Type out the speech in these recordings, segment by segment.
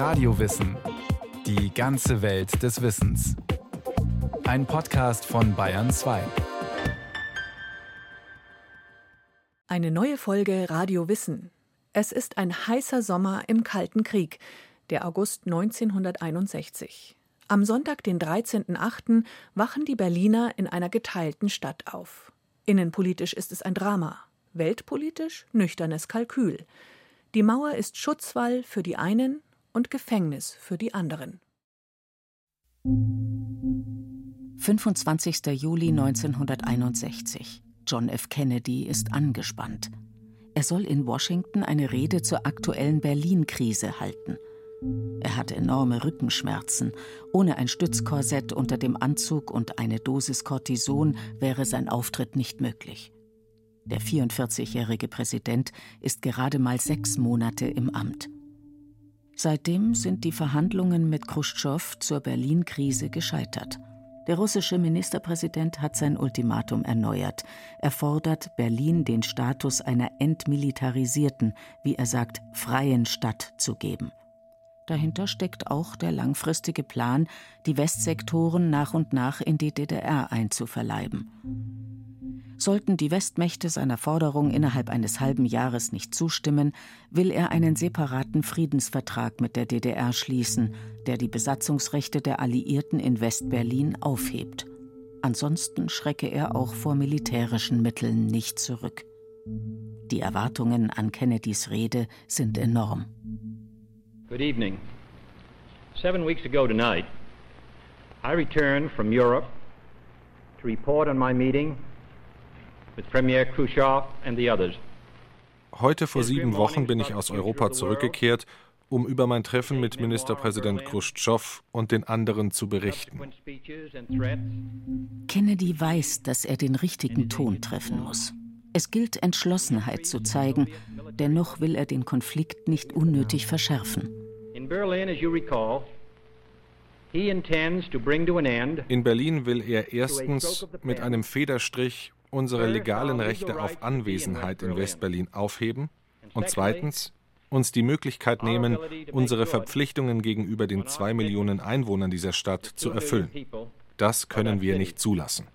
Radiowissen. Die ganze Welt des Wissens. Ein Podcast von Bayern 2. Eine neue Folge Radio Wissen. Es ist ein heißer Sommer im Kalten Krieg, der August 1961. Am Sonntag, den 13.08., wachen die Berliner in einer geteilten Stadt auf. Innenpolitisch ist es ein Drama, weltpolitisch nüchternes Kalkül. Die Mauer ist Schutzwall für die einen und Gefängnis für die anderen. 25. Juli 1961. John F. Kennedy ist angespannt. Er soll in Washington eine Rede zur aktuellen Berlin-Krise halten. Er hatte enorme Rückenschmerzen. Ohne ein Stützkorsett unter dem Anzug und eine Dosis Cortison wäre sein Auftritt nicht möglich. Der 44-jährige Präsident ist gerade mal sechs Monate im Amt. Seitdem sind die Verhandlungen mit Khrushchev zur Berlin-Krise gescheitert. Der russische Ministerpräsident hat sein Ultimatum erneuert. Er fordert Berlin den Status einer entmilitarisierten, wie er sagt, freien Stadt zu geben. Dahinter steckt auch der langfristige Plan, die Westsektoren nach und nach in die DDR einzuverleiben. Sollten die Westmächte seiner Forderung innerhalb eines halben Jahres nicht zustimmen, will er einen separaten Friedensvertrag mit der DDR schließen, der die Besatzungsrechte der Alliierten in Westberlin aufhebt. Ansonsten schrecke er auch vor militärischen Mitteln nicht zurück. Die Erwartungen an Kennedys Rede sind enorm. Good evening. Seven weeks ago tonight, I returned from Europe to report on my meeting with Premier Khrushchev and the others. Heute vor sieben Wochen bin ich aus Europa zurückgekehrt, um über mein Treffen mit Ministerpräsident Khrushchev und den anderen zu berichten. Kennedy weiß, dass er den richtigen Ton treffen muss. Es gilt Entschlossenheit zu zeigen, dennoch will er den Konflikt nicht unnötig verschärfen. In Berlin will er erstens mit einem Federstrich unsere legalen Rechte auf Anwesenheit in Westberlin aufheben und zweitens uns die Möglichkeit nehmen, unsere Verpflichtungen gegenüber den zwei Millionen Einwohnern dieser Stadt zu erfüllen. Das können wir nicht zulassen.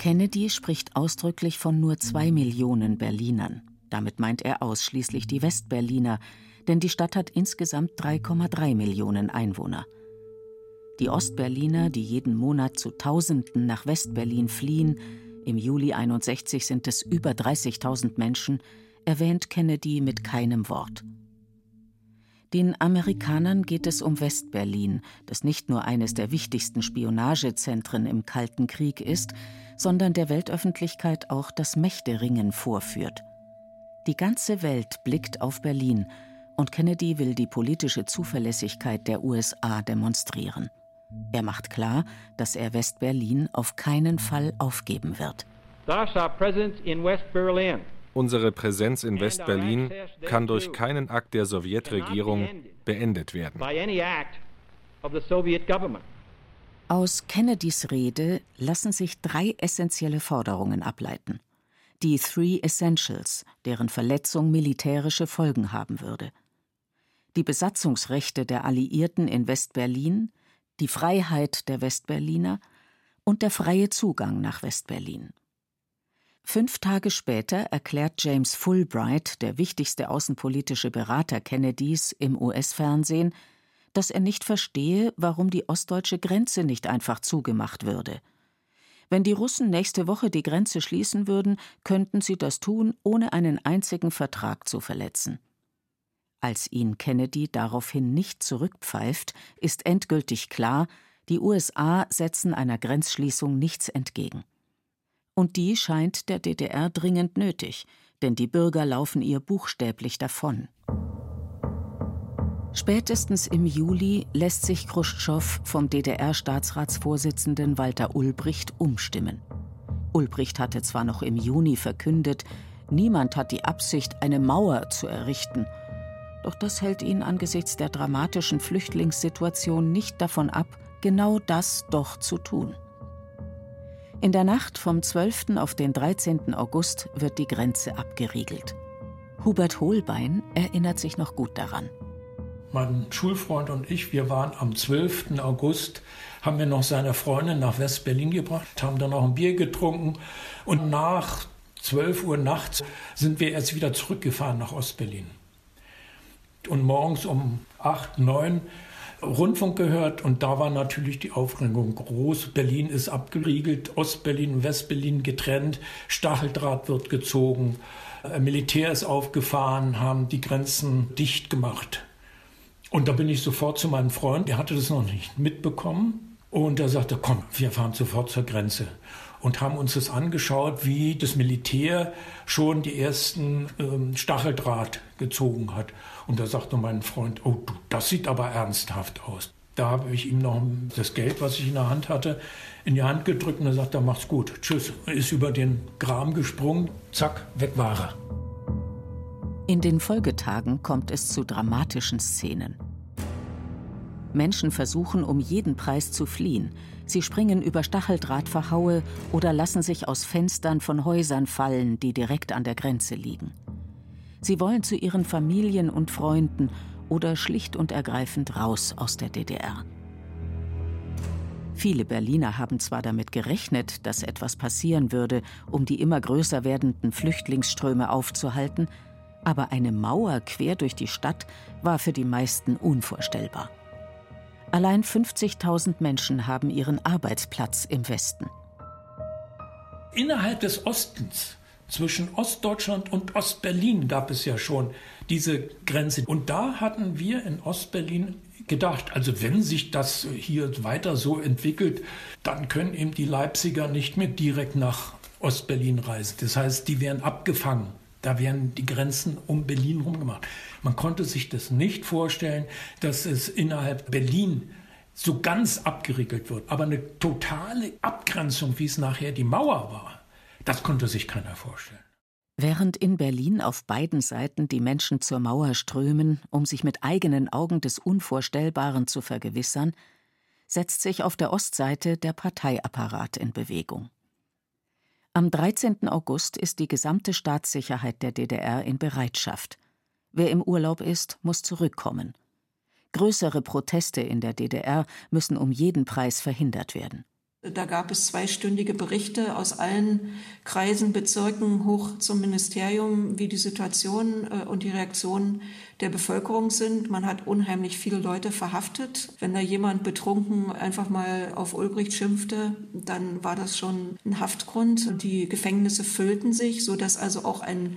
Kennedy spricht ausdrücklich von nur zwei Millionen Berlinern. Damit meint er ausschließlich die Westberliner, denn die Stadt hat insgesamt 3,3 Millionen Einwohner. Die Ostberliner, die jeden Monat zu Tausenden nach Westberlin fliehen, im Juli 61 sind es über 30.000 Menschen, erwähnt Kennedy mit keinem Wort. Den Amerikanern geht es um Westberlin, das nicht nur eines der wichtigsten Spionagezentren im Kalten Krieg ist, sondern der Weltöffentlichkeit auch das Mächteringen vorführt. Die ganze Welt blickt auf Berlin und Kennedy will die politische Zuverlässigkeit der USA demonstrieren. Er macht klar, dass er West-Berlin auf keinen Fall aufgeben wird. Unsere Präsenz in West-Berlin kann durch keinen Akt der Sowjetregierung beendet werden. Aus Kennedys Rede lassen sich drei essentielle Forderungen ableiten die Three Essentials, deren Verletzung militärische Folgen haben würde. Die Besatzungsrechte der Alliierten in Westberlin, die Freiheit der Westberliner und der freie Zugang nach Westberlin. Fünf Tage später erklärt James Fulbright, der wichtigste außenpolitische Berater Kennedys im US-Fernsehen, dass er nicht verstehe, warum die ostdeutsche Grenze nicht einfach zugemacht würde – wenn die Russen nächste Woche die Grenze schließen würden, könnten sie das tun, ohne einen einzigen Vertrag zu verletzen. Als ihn Kennedy daraufhin nicht zurückpfeift, ist endgültig klar, die USA setzen einer Grenzschließung nichts entgegen. Und die scheint der DDR dringend nötig, denn die Bürger laufen ihr buchstäblich davon. Spätestens im Juli lässt sich Khrushchev vom DDR-Staatsratsvorsitzenden Walter Ulbricht umstimmen. Ulbricht hatte zwar noch im Juni verkündet, niemand hat die Absicht, eine Mauer zu errichten, doch das hält ihn angesichts der dramatischen Flüchtlingssituation nicht davon ab, genau das doch zu tun. In der Nacht vom 12. auf den 13. August wird die Grenze abgeriegelt. Hubert Holbein erinnert sich noch gut daran. Mein Schulfreund und ich, wir waren am 12. August, haben wir noch seine Freundin nach West-Berlin gebracht, haben dann noch ein Bier getrunken und nach 12 Uhr nachts sind wir erst wieder zurückgefahren nach Ostberlin. Und morgens um 8, 9 Rundfunk gehört und da war natürlich die Aufregung groß. Berlin ist abgeriegelt, Ostberlin und Westberlin getrennt, Stacheldraht wird gezogen, äh, Militär ist aufgefahren, haben die Grenzen dicht gemacht. Und da bin ich sofort zu meinem Freund, der hatte das noch nicht mitbekommen. Und er sagte, komm, wir fahren sofort zur Grenze. Und haben uns das angeschaut, wie das Militär schon die ersten ähm, Stacheldraht gezogen hat. Und da sagte mein Freund, oh, du, das sieht aber ernsthaft aus. Da habe ich ihm noch das Geld, was ich in der Hand hatte, in die Hand gedrückt und er sagt, macht's gut. Tschüss. Ist über den Graben gesprungen, zack, weg war er. In den Folgetagen kommt es zu dramatischen Szenen. Menschen versuchen um jeden Preis zu fliehen. Sie springen über Stacheldrahtverhaue oder lassen sich aus Fenstern von Häusern fallen, die direkt an der Grenze liegen. Sie wollen zu ihren Familien und Freunden oder schlicht und ergreifend raus aus der DDR. Viele Berliner haben zwar damit gerechnet, dass etwas passieren würde, um die immer größer werdenden Flüchtlingsströme aufzuhalten, aber eine Mauer quer durch die Stadt war für die meisten unvorstellbar. Allein 50.000 Menschen haben ihren Arbeitsplatz im Westen. Innerhalb des Ostens, zwischen Ostdeutschland und Ostberlin, gab es ja schon diese Grenze. Und da hatten wir in Ostberlin gedacht, also wenn sich das hier weiter so entwickelt, dann können eben die Leipziger nicht mehr direkt nach Ostberlin reisen. Das heißt, die werden abgefangen. Da werden die Grenzen um Berlin rumgemacht. Man konnte sich das nicht vorstellen, dass es innerhalb Berlin so ganz abgeriegelt wird. Aber eine totale Abgrenzung, wie es nachher die Mauer war, das konnte sich keiner vorstellen. Während in Berlin auf beiden Seiten die Menschen zur Mauer strömen, um sich mit eigenen Augen des Unvorstellbaren zu vergewissern, setzt sich auf der Ostseite der Parteiapparat in Bewegung. Am 13. August ist die gesamte Staatssicherheit der DDR in Bereitschaft. Wer im Urlaub ist, muss zurückkommen. Größere Proteste in der DDR müssen um jeden Preis verhindert werden. Da gab es zweistündige Berichte aus allen Kreisen, Bezirken hoch zum Ministerium, wie die Situation äh, und die Reaktionen der Bevölkerung sind. Man hat unheimlich viele Leute verhaftet. Wenn da jemand betrunken einfach mal auf Ulbricht schimpfte, dann war das schon ein Haftgrund. Die Gefängnisse füllten sich, so dass also auch ein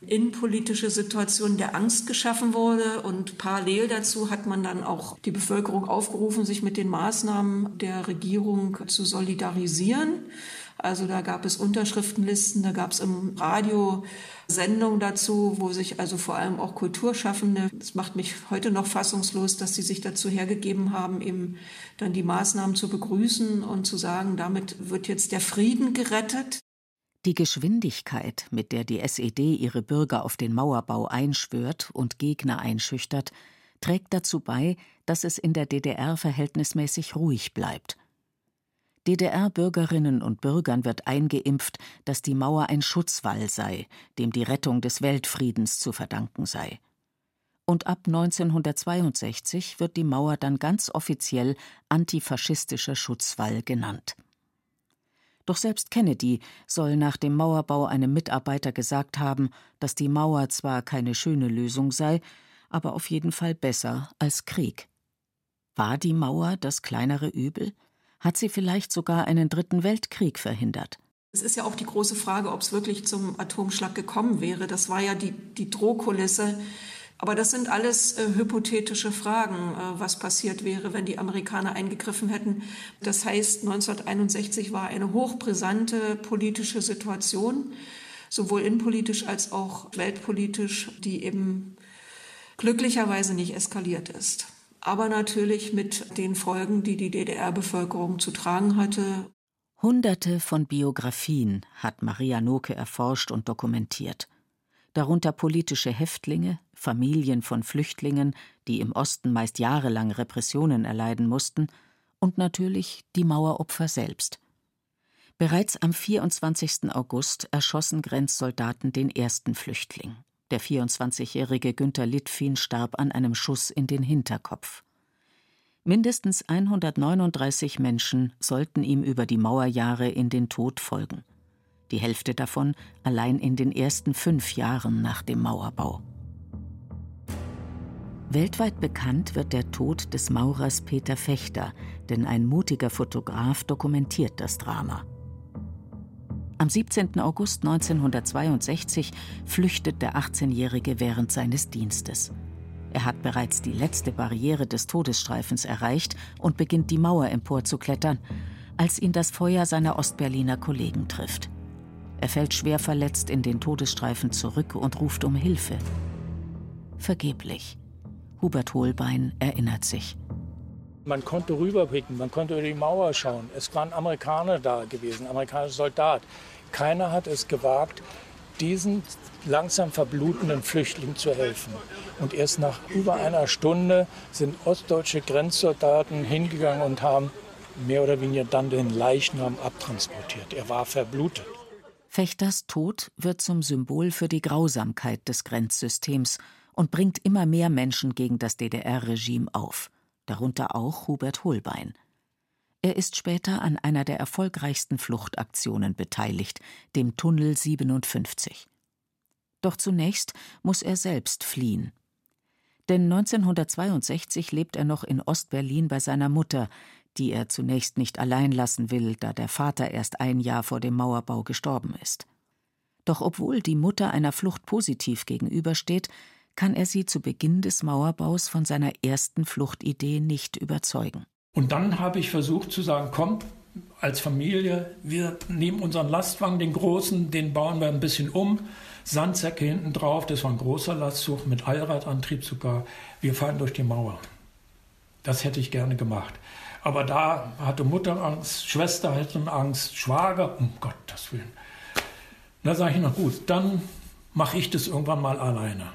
innenpolitische Situation der Angst geschaffen wurde. Und parallel dazu hat man dann auch die Bevölkerung aufgerufen, sich mit den Maßnahmen der Regierung zu solidarisieren. Also da gab es Unterschriftenlisten, da gab es im Radio Sendungen dazu, wo sich also vor allem auch Kulturschaffende, das macht mich heute noch fassungslos, dass sie sich dazu hergegeben haben, eben dann die Maßnahmen zu begrüßen und zu sagen, damit wird jetzt der Frieden gerettet. Die Geschwindigkeit, mit der die SED ihre Bürger auf den Mauerbau einschwört und Gegner einschüchtert, trägt dazu bei, dass es in der DDR verhältnismäßig ruhig bleibt. DDR-Bürgerinnen und Bürgern wird eingeimpft, dass die Mauer ein Schutzwall sei, dem die Rettung des Weltfriedens zu verdanken sei. Und ab 1962 wird die Mauer dann ganz offiziell antifaschistischer Schutzwall genannt. Doch selbst Kennedy soll nach dem Mauerbau einem Mitarbeiter gesagt haben, dass die Mauer zwar keine schöne Lösung sei, aber auf jeden Fall besser als Krieg. War die Mauer das kleinere Übel? Hat sie vielleicht sogar einen dritten Weltkrieg verhindert? Es ist ja auch die große Frage, ob es wirklich zum Atomschlag gekommen wäre. Das war ja die, die Drohkulisse aber das sind alles äh, hypothetische Fragen, äh, was passiert wäre, wenn die Amerikaner eingegriffen hätten. Das heißt, 1961 war eine hochbrisante politische Situation, sowohl innenpolitisch als auch weltpolitisch, die eben glücklicherweise nicht eskaliert ist. Aber natürlich mit den Folgen, die die DDR-Bevölkerung zu tragen hatte. Hunderte von Biografien hat Maria Noke erforscht und dokumentiert darunter politische Häftlinge, Familien von Flüchtlingen, die im Osten meist jahrelang Repressionen erleiden mussten, und natürlich die Maueropfer selbst. Bereits am 24. August erschossen Grenzsoldaten den ersten Flüchtling. Der 24-jährige Günter Litfin starb an einem Schuss in den Hinterkopf. Mindestens 139 Menschen sollten ihm über die Mauerjahre in den Tod folgen. Die Hälfte davon allein in den ersten fünf Jahren nach dem Mauerbau. Weltweit bekannt wird der Tod des Maurers Peter Fechter, denn ein mutiger Fotograf dokumentiert das Drama. Am 17. August 1962 flüchtet der 18-Jährige während seines Dienstes. Er hat bereits die letzte Barriere des Todesstreifens erreicht und beginnt die Mauer emporzuklettern, als ihn das Feuer seiner Ostberliner Kollegen trifft. Er fällt schwer verletzt in den Todesstreifen zurück und ruft um Hilfe. Vergeblich. Hubert Holbein erinnert sich. Man konnte rüberblicken, man konnte über die Mauer schauen. Es waren Amerikaner da gewesen, amerikanische Soldat. Keiner hat es gewagt, diesen langsam verblutenden Flüchtlingen zu helfen. Und erst nach über einer Stunde sind ostdeutsche Grenzsoldaten hingegangen und haben mehr oder weniger dann den Leichnam abtransportiert. Er war verblutet. Fechters Tod wird zum Symbol für die Grausamkeit des Grenzsystems und bringt immer mehr Menschen gegen das DDR-Regime auf, darunter auch Hubert Holbein. Er ist später an einer der erfolgreichsten Fluchtaktionen beteiligt, dem Tunnel 57. Doch zunächst muss er selbst fliehen. Denn 1962 lebt er noch in Ostberlin bei seiner Mutter, die er zunächst nicht allein lassen will, da der Vater erst ein Jahr vor dem Mauerbau gestorben ist. Doch obwohl die Mutter einer Flucht positiv gegenübersteht, kann er sie zu Beginn des Mauerbaus von seiner ersten Fluchtidee nicht überzeugen. Und dann habe ich versucht zu sagen, komm, als Familie, wir nehmen unseren Lastwagen, den großen, den bauen wir ein bisschen um, Sandsäcke hinten drauf, das war ein großer Lastzug mit Allradantrieb sogar. Wir fahren durch die Mauer. Das hätte ich gerne gemacht. Aber da hatte Mutter Angst, Schwester hatte Angst, Schwager, um Gottes Willen. Da sage ich, na gut, dann mache ich das irgendwann mal alleine.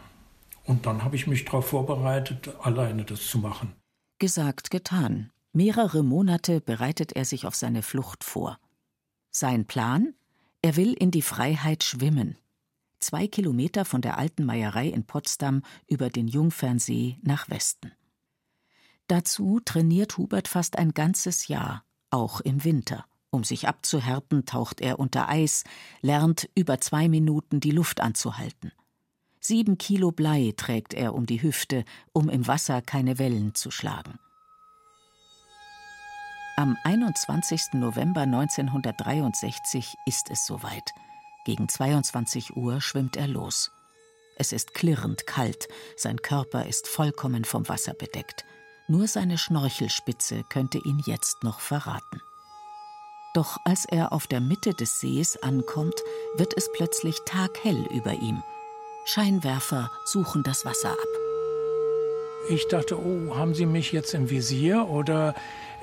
Und dann habe ich mich darauf vorbereitet, alleine das zu machen. Gesagt, getan. Mehrere Monate bereitet er sich auf seine Flucht vor. Sein Plan? Er will in die Freiheit schwimmen. Zwei Kilometer von der alten Meierei in Potsdam über den Jungfernsee nach Westen. Dazu trainiert Hubert fast ein ganzes Jahr, auch im Winter. Um sich abzuhärten, taucht er unter Eis, lernt über zwei Minuten die Luft anzuhalten. Sieben Kilo Blei trägt er um die Hüfte, um im Wasser keine Wellen zu schlagen. Am 21. November 1963 ist es soweit. Gegen 22 Uhr schwimmt er los. Es ist klirrend kalt, sein Körper ist vollkommen vom Wasser bedeckt. Nur seine Schnorchelspitze könnte ihn jetzt noch verraten. Doch als er auf der Mitte des Sees ankommt, wird es plötzlich taghell über ihm. Scheinwerfer suchen das Wasser ab. Ich dachte, oh, haben Sie mich jetzt im Visier oder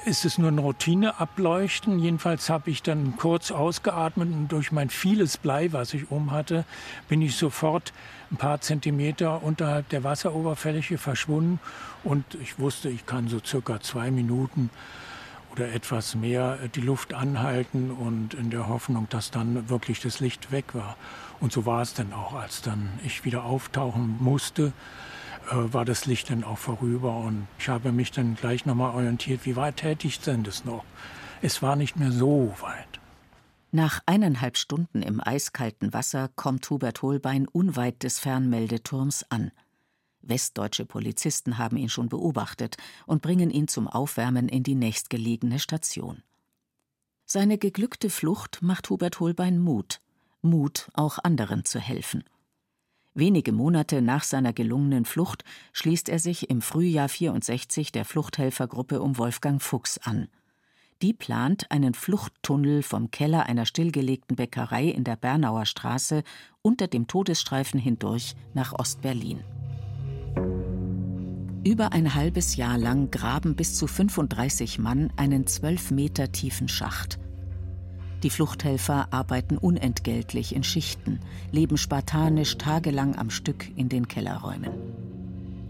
ist es nur ein Routineableuchten. Jedenfalls habe ich dann kurz ausgeatmet und durch mein vieles Blei, was ich um hatte, bin ich sofort ein paar Zentimeter unterhalb der Wasseroberfläche verschwunden und ich wusste, ich kann so circa zwei Minuten oder etwas mehr die Luft anhalten und in der Hoffnung, dass dann wirklich das Licht weg war. Und so war es dann auch, als dann ich wieder auftauchen musste äh, war das Licht dann auch vorüber und ich habe mich dann gleich nochmal orientiert, wie weit ich denn das noch? Es war nicht mehr so weit. Nach eineinhalb Stunden im eiskalten Wasser kommt Hubert Holbein unweit des Fernmeldeturms an. Westdeutsche Polizisten haben ihn schon beobachtet und bringen ihn zum Aufwärmen in die nächstgelegene Station. Seine geglückte Flucht macht Hubert Holbein Mut, Mut, auch anderen zu helfen. Wenige Monate nach seiner gelungenen Flucht schließt er sich im Frühjahr 64 der Fluchthelfergruppe um Wolfgang Fuchs an. Die plant einen Fluchttunnel vom Keller einer stillgelegten Bäckerei in der Bernauer Straße unter dem Todesstreifen hindurch nach Ostberlin. Über ein halbes Jahr lang graben bis zu 35 Mann einen zwölf Meter tiefen Schacht. Die Fluchthelfer arbeiten unentgeltlich in Schichten, leben spartanisch tagelang am Stück in den Kellerräumen.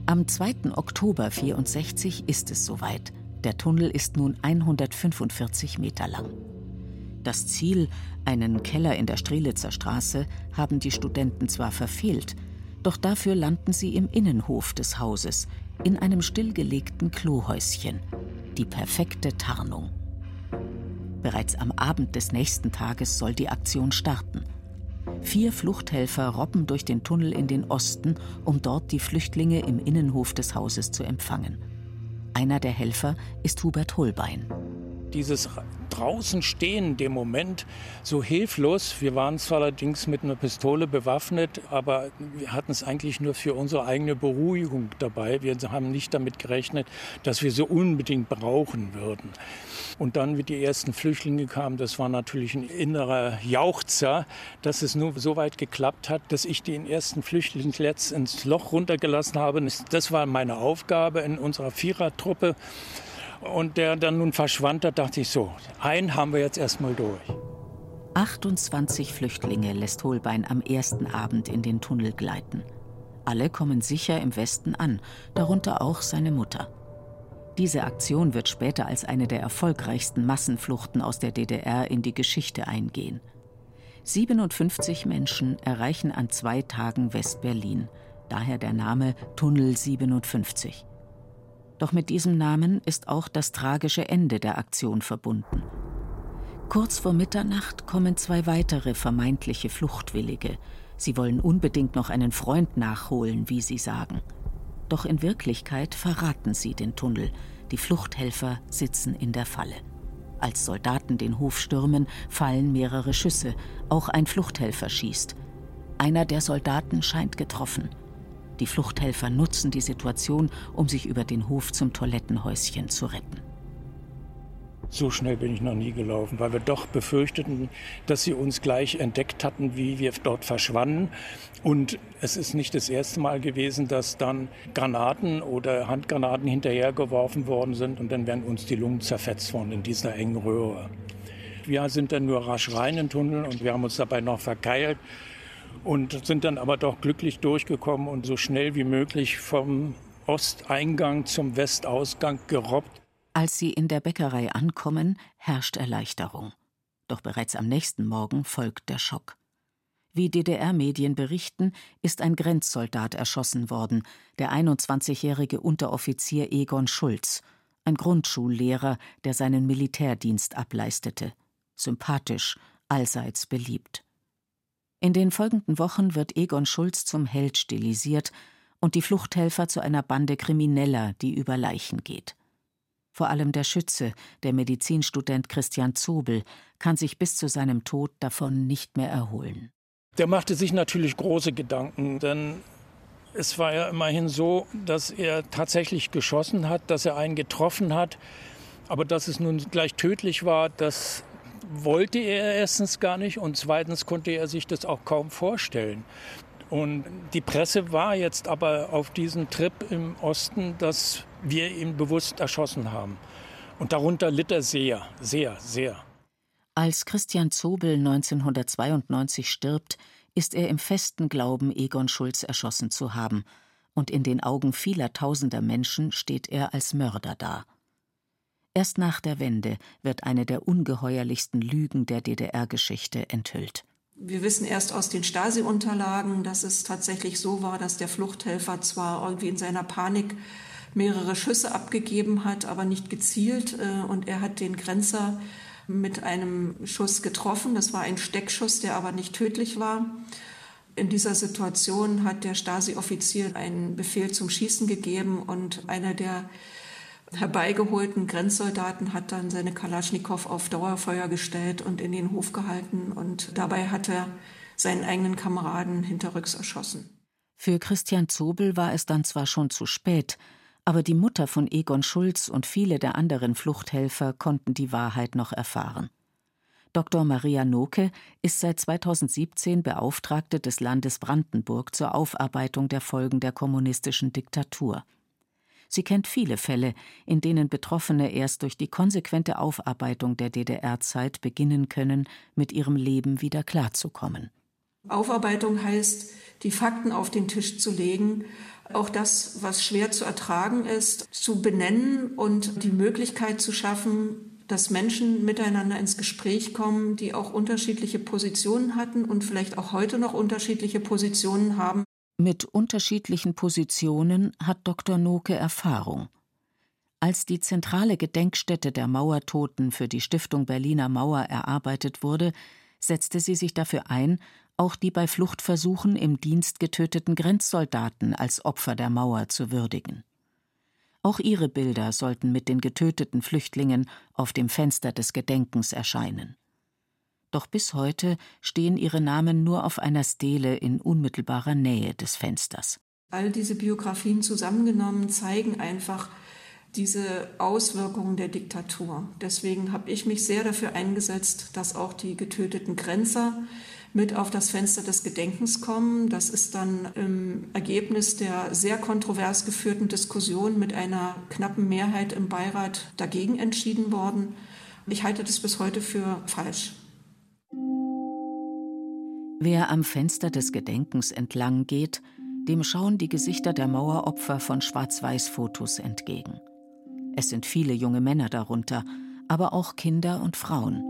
Am 2. Oktober 64 ist es soweit. Der Tunnel ist nun 145 Meter lang. Das Ziel, einen Keller in der Strelitzer Straße, haben die Studenten zwar verfehlt, Doch dafür landen sie im Innenhof des Hauses, in einem stillgelegten Klohäuschen. Die perfekte Tarnung. Bereits am Abend des nächsten Tages soll die Aktion starten. Vier Fluchthelfer robben durch den Tunnel in den Osten, um dort die Flüchtlinge im Innenhof des Hauses zu empfangen. Einer der Helfer ist Hubert Holbein. Dieses draußen stehen, dem Moment so hilflos. Wir waren zwar allerdings mit einer Pistole bewaffnet, aber wir hatten es eigentlich nur für unsere eigene Beruhigung dabei. Wir haben nicht damit gerechnet, dass wir so unbedingt brauchen würden. Und dann, wie die ersten Flüchtlinge kamen, das war natürlich ein innerer Jauchzer, dass es nur so weit geklappt hat, dass ich den ersten Flüchtling letzt ins Loch runtergelassen habe. Das war meine Aufgabe in unserer Vierertruppe und der dann nun verschwand, da dachte ich so, einen haben wir jetzt erstmal durch. 28 Flüchtlinge lässt Holbein am ersten Abend in den Tunnel gleiten. Alle kommen sicher im Westen an, darunter auch seine Mutter. Diese Aktion wird später als eine der erfolgreichsten Massenfluchten aus der DDR in die Geschichte eingehen. 57 Menschen erreichen an zwei Tagen West-Berlin, daher der Name Tunnel 57. Doch mit diesem Namen ist auch das tragische Ende der Aktion verbunden. Kurz vor Mitternacht kommen zwei weitere vermeintliche Fluchtwillige. Sie wollen unbedingt noch einen Freund nachholen, wie sie sagen. Doch in Wirklichkeit verraten sie den Tunnel. Die Fluchthelfer sitzen in der Falle. Als Soldaten den Hof stürmen, fallen mehrere Schüsse. Auch ein Fluchthelfer schießt. Einer der Soldaten scheint getroffen. Die Fluchthelfer nutzen die Situation, um sich über den Hof zum Toilettenhäuschen zu retten. So schnell bin ich noch nie gelaufen, weil wir doch befürchteten, dass sie uns gleich entdeckt hatten, wie wir dort verschwanden. Und es ist nicht das erste Mal gewesen, dass dann Granaten oder Handgranaten hinterhergeworfen worden sind und dann werden uns die Lungen zerfetzt worden in dieser engen Röhre. Wir sind dann nur rasch rein in den Tunnel und wir haben uns dabei noch verkeilt und sind dann aber doch glücklich durchgekommen und so schnell wie möglich vom Osteingang zum Westausgang gerobbt. Als sie in der Bäckerei ankommen, herrscht Erleichterung. Doch bereits am nächsten Morgen folgt der Schock. Wie DDR-Medien berichten, ist ein Grenzsoldat erschossen worden, der 21-jährige Unteroffizier Egon Schulz, ein Grundschullehrer, der seinen Militärdienst ableistete. Sympathisch, allseits beliebt. In den folgenden Wochen wird Egon Schulz zum Held stilisiert und die Fluchthelfer zu einer Bande Krimineller, die über Leichen geht. Vor allem der Schütze, der Medizinstudent Christian Zobel, kann sich bis zu seinem Tod davon nicht mehr erholen. Der machte sich natürlich große Gedanken, denn es war ja immerhin so, dass er tatsächlich geschossen hat, dass er einen getroffen hat, aber dass es nun gleich tödlich war, das wollte er erstens gar nicht und zweitens konnte er sich das auch kaum vorstellen. Und die Presse war jetzt aber auf diesem Trip im Osten, dass wir ihn bewusst erschossen haben. Und darunter litt er sehr, sehr, sehr. Als Christian Zobel 1992 stirbt, ist er im festen Glauben, Egon Schulz erschossen zu haben. Und in den Augen vieler tausender Menschen steht er als Mörder da. Erst nach der Wende wird eine der ungeheuerlichsten Lügen der DDR-Geschichte enthüllt. Wir wissen erst aus den Stasi-Unterlagen, dass es tatsächlich so war, dass der Fluchthelfer zwar irgendwie in seiner Panik mehrere Schüsse abgegeben hat, aber nicht gezielt. Äh, und er hat den Grenzer mit einem Schuss getroffen. Das war ein Steckschuss, der aber nicht tödlich war. In dieser Situation hat der Stasi-Offizier einen Befehl zum Schießen gegeben und einer der herbeigeholten Grenzsoldaten hat dann seine Kalaschnikow auf Dauerfeuer gestellt und in den Hof gehalten und dabei hat er seinen eigenen Kameraden hinterrücks erschossen. Für Christian Zobel war es dann zwar schon zu spät, aber die Mutter von Egon Schulz und viele der anderen Fluchthelfer konnten die Wahrheit noch erfahren. Dr. Maria Noke ist seit 2017 Beauftragte des Landes Brandenburg zur Aufarbeitung der Folgen der kommunistischen Diktatur. Sie kennt viele Fälle, in denen Betroffene erst durch die konsequente Aufarbeitung der DDR-Zeit beginnen können, mit ihrem Leben wieder klarzukommen. Aufarbeitung heißt, die Fakten auf den Tisch zu legen, auch das, was schwer zu ertragen ist, zu benennen und die Möglichkeit zu schaffen, dass Menschen miteinander ins Gespräch kommen, die auch unterschiedliche Positionen hatten und vielleicht auch heute noch unterschiedliche Positionen haben. Mit unterschiedlichen Positionen hat Dr. Noke Erfahrung. Als die zentrale Gedenkstätte der Mauertoten für die Stiftung Berliner Mauer erarbeitet wurde, setzte sie sich dafür ein, auch die bei Fluchtversuchen im Dienst getöteten Grenzsoldaten als Opfer der Mauer zu würdigen. Auch ihre Bilder sollten mit den getöteten Flüchtlingen auf dem Fenster des Gedenkens erscheinen. Doch bis heute stehen ihre Namen nur auf einer Stele in unmittelbarer Nähe des Fensters. All diese Biografien zusammengenommen zeigen einfach diese Auswirkungen der Diktatur. Deswegen habe ich mich sehr dafür eingesetzt, dass auch die getöteten Grenzer mit auf das Fenster des Gedenkens kommen. Das ist dann im Ergebnis der sehr kontrovers geführten Diskussion mit einer knappen Mehrheit im Beirat dagegen entschieden worden. Ich halte das bis heute für falsch. Wer am Fenster des Gedenkens entlang geht, dem schauen die Gesichter der Maueropfer von Schwarz-Weiß-Fotos entgegen. Es sind viele junge Männer darunter, aber auch Kinder und Frauen.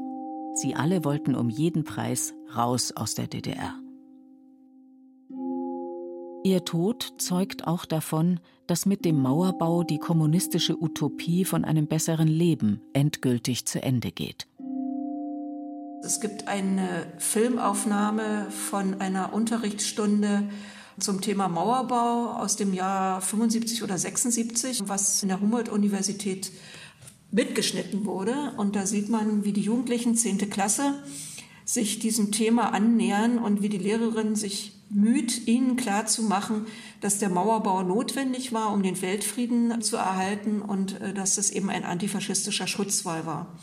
Sie alle wollten um jeden Preis raus aus der DDR. Ihr Tod zeugt auch davon, dass mit dem Mauerbau die kommunistische Utopie von einem besseren Leben endgültig zu Ende geht. Es gibt eine Filmaufnahme von einer Unterrichtsstunde zum Thema Mauerbau aus dem Jahr 75 oder 76, was in der Humboldt-Universität mitgeschnitten wurde. Und da sieht man, wie die Jugendlichen, 10. Klasse, sich diesem Thema annähern und wie die Lehrerin sich müht, ihnen klarzumachen, dass der Mauerbau notwendig war, um den Weltfrieden zu erhalten und äh, dass es eben ein antifaschistischer Schutzwall war.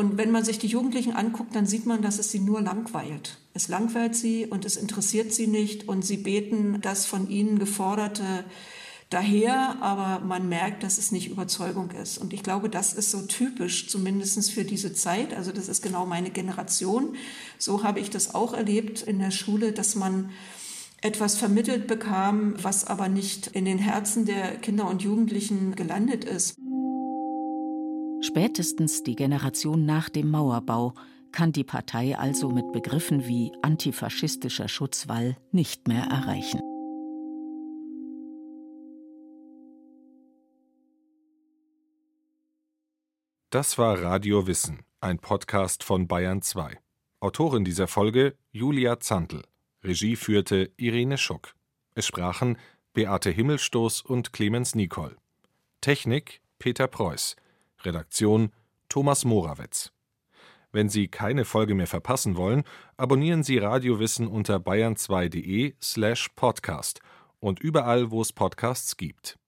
Und wenn man sich die Jugendlichen anguckt, dann sieht man, dass es sie nur langweilt. Es langweilt sie und es interessiert sie nicht und sie beten das von ihnen geforderte daher, aber man merkt, dass es nicht Überzeugung ist. Und ich glaube, das ist so typisch, zumindest für diese Zeit. Also das ist genau meine Generation. So habe ich das auch erlebt in der Schule, dass man etwas vermittelt bekam, was aber nicht in den Herzen der Kinder und Jugendlichen gelandet ist. Spätestens die Generation nach dem Mauerbau kann die Partei also mit Begriffen wie antifaschistischer Schutzwall nicht mehr erreichen. Das war Radio Wissen, ein Podcast von Bayern 2. Autorin dieser Folge Julia Zantl. Regie führte Irene Schuck. Es sprachen Beate Himmelstoß und Clemens Nicol. Technik Peter Preuß. Redaktion Thomas Morawetz. Wenn Sie keine Folge mehr verpassen wollen, abonnieren Sie Radiowissen unter bayern2.de slash podcast und überall, wo es Podcasts gibt.